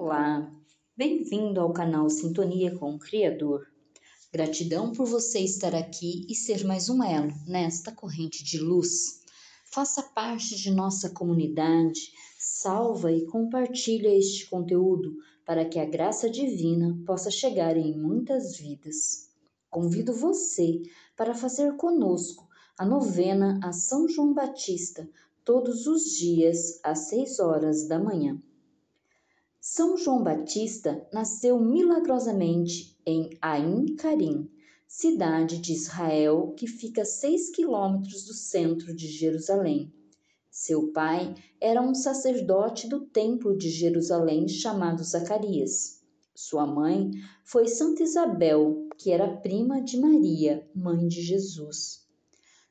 Olá, bem-vindo ao canal Sintonia com o Criador. Gratidão por você estar aqui e ser mais um elo nesta corrente de luz. Faça parte de nossa comunidade, salva e compartilha este conteúdo para que a graça divina possa chegar em muitas vidas. Convido você para fazer conosco a novena a São João Batista todos os dias às seis horas da manhã. São João Batista nasceu milagrosamente em Ain Karim, cidade de Israel que fica a seis quilômetros do centro de Jerusalém. Seu pai era um sacerdote do templo de Jerusalém chamado Zacarias. Sua mãe foi Santa Isabel, que era prima de Maria, mãe de Jesus.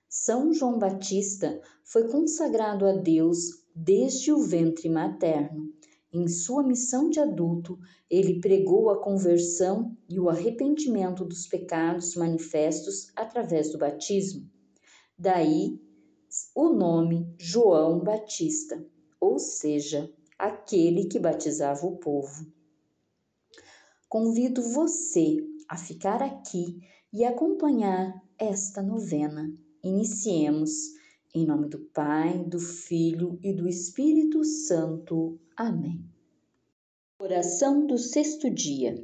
São João Batista foi consagrado a Deus desde o ventre materno em sua missão de adulto, ele pregou a conversão e o arrependimento dos pecados manifestos através do batismo. Daí o nome João Batista, ou seja, aquele que batizava o povo. Convido você a ficar aqui e acompanhar esta novena. Iniciemos em nome do Pai, do Filho e do Espírito Santo. Amém. Oração do sexto dia.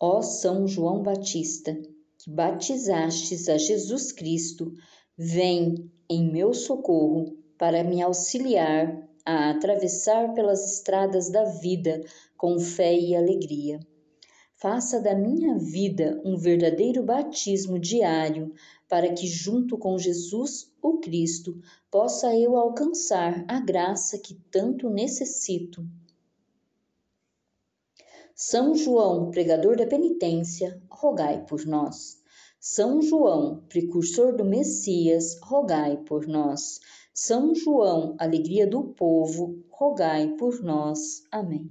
Ó São João Batista, que batizastes a Jesus Cristo, vem em meu socorro para me auxiliar a atravessar pelas estradas da vida com fé e alegria. Faça da minha vida um verdadeiro batismo diário para que, junto com Jesus, o Cristo, possa eu alcançar a graça que tanto necessito. São João, pregador da penitência, rogai por nós. São João, precursor do Messias, rogai por nós. São João, alegria do povo, rogai por nós. Amém.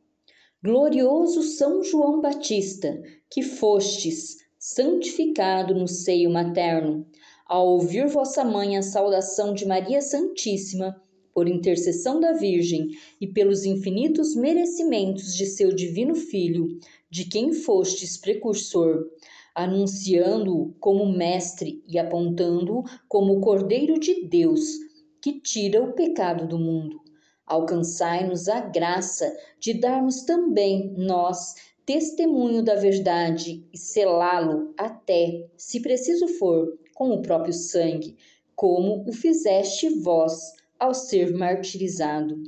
Glorioso São João Batista, que fostes santificado no seio materno ao ouvir vossa mãe a saudação de Maria Santíssima, por intercessão da Virgem e pelos infinitos merecimentos de seu divino Filho, de quem fostes precursor, anunciando-o como mestre e apontando-o como o Cordeiro de Deus, que tira o pecado do mundo. Alcançai-nos a graça de darmos também nós testemunho da verdade e selá-lo até, se preciso for, com o próprio sangue, como o fizeste vós ao ser martirizado.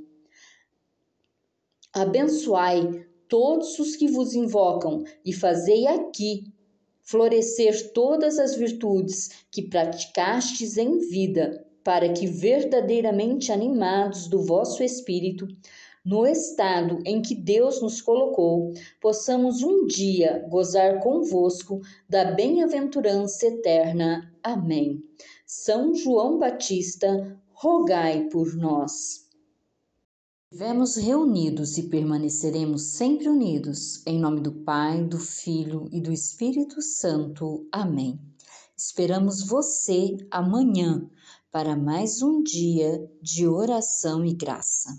Abençoai todos os que vos invocam e fazei aqui florescer todas as virtudes que praticastes em vida, para que verdadeiramente animados do vosso espírito, no estado em que Deus nos colocou, possamos um dia gozar convosco da bem-aventurança eterna. Amém. São João Batista, rogai por nós. Estivemos reunidos e permaneceremos sempre unidos, em nome do Pai, do Filho e do Espírito Santo. Amém. Esperamos você amanhã para mais um dia de oração e graça.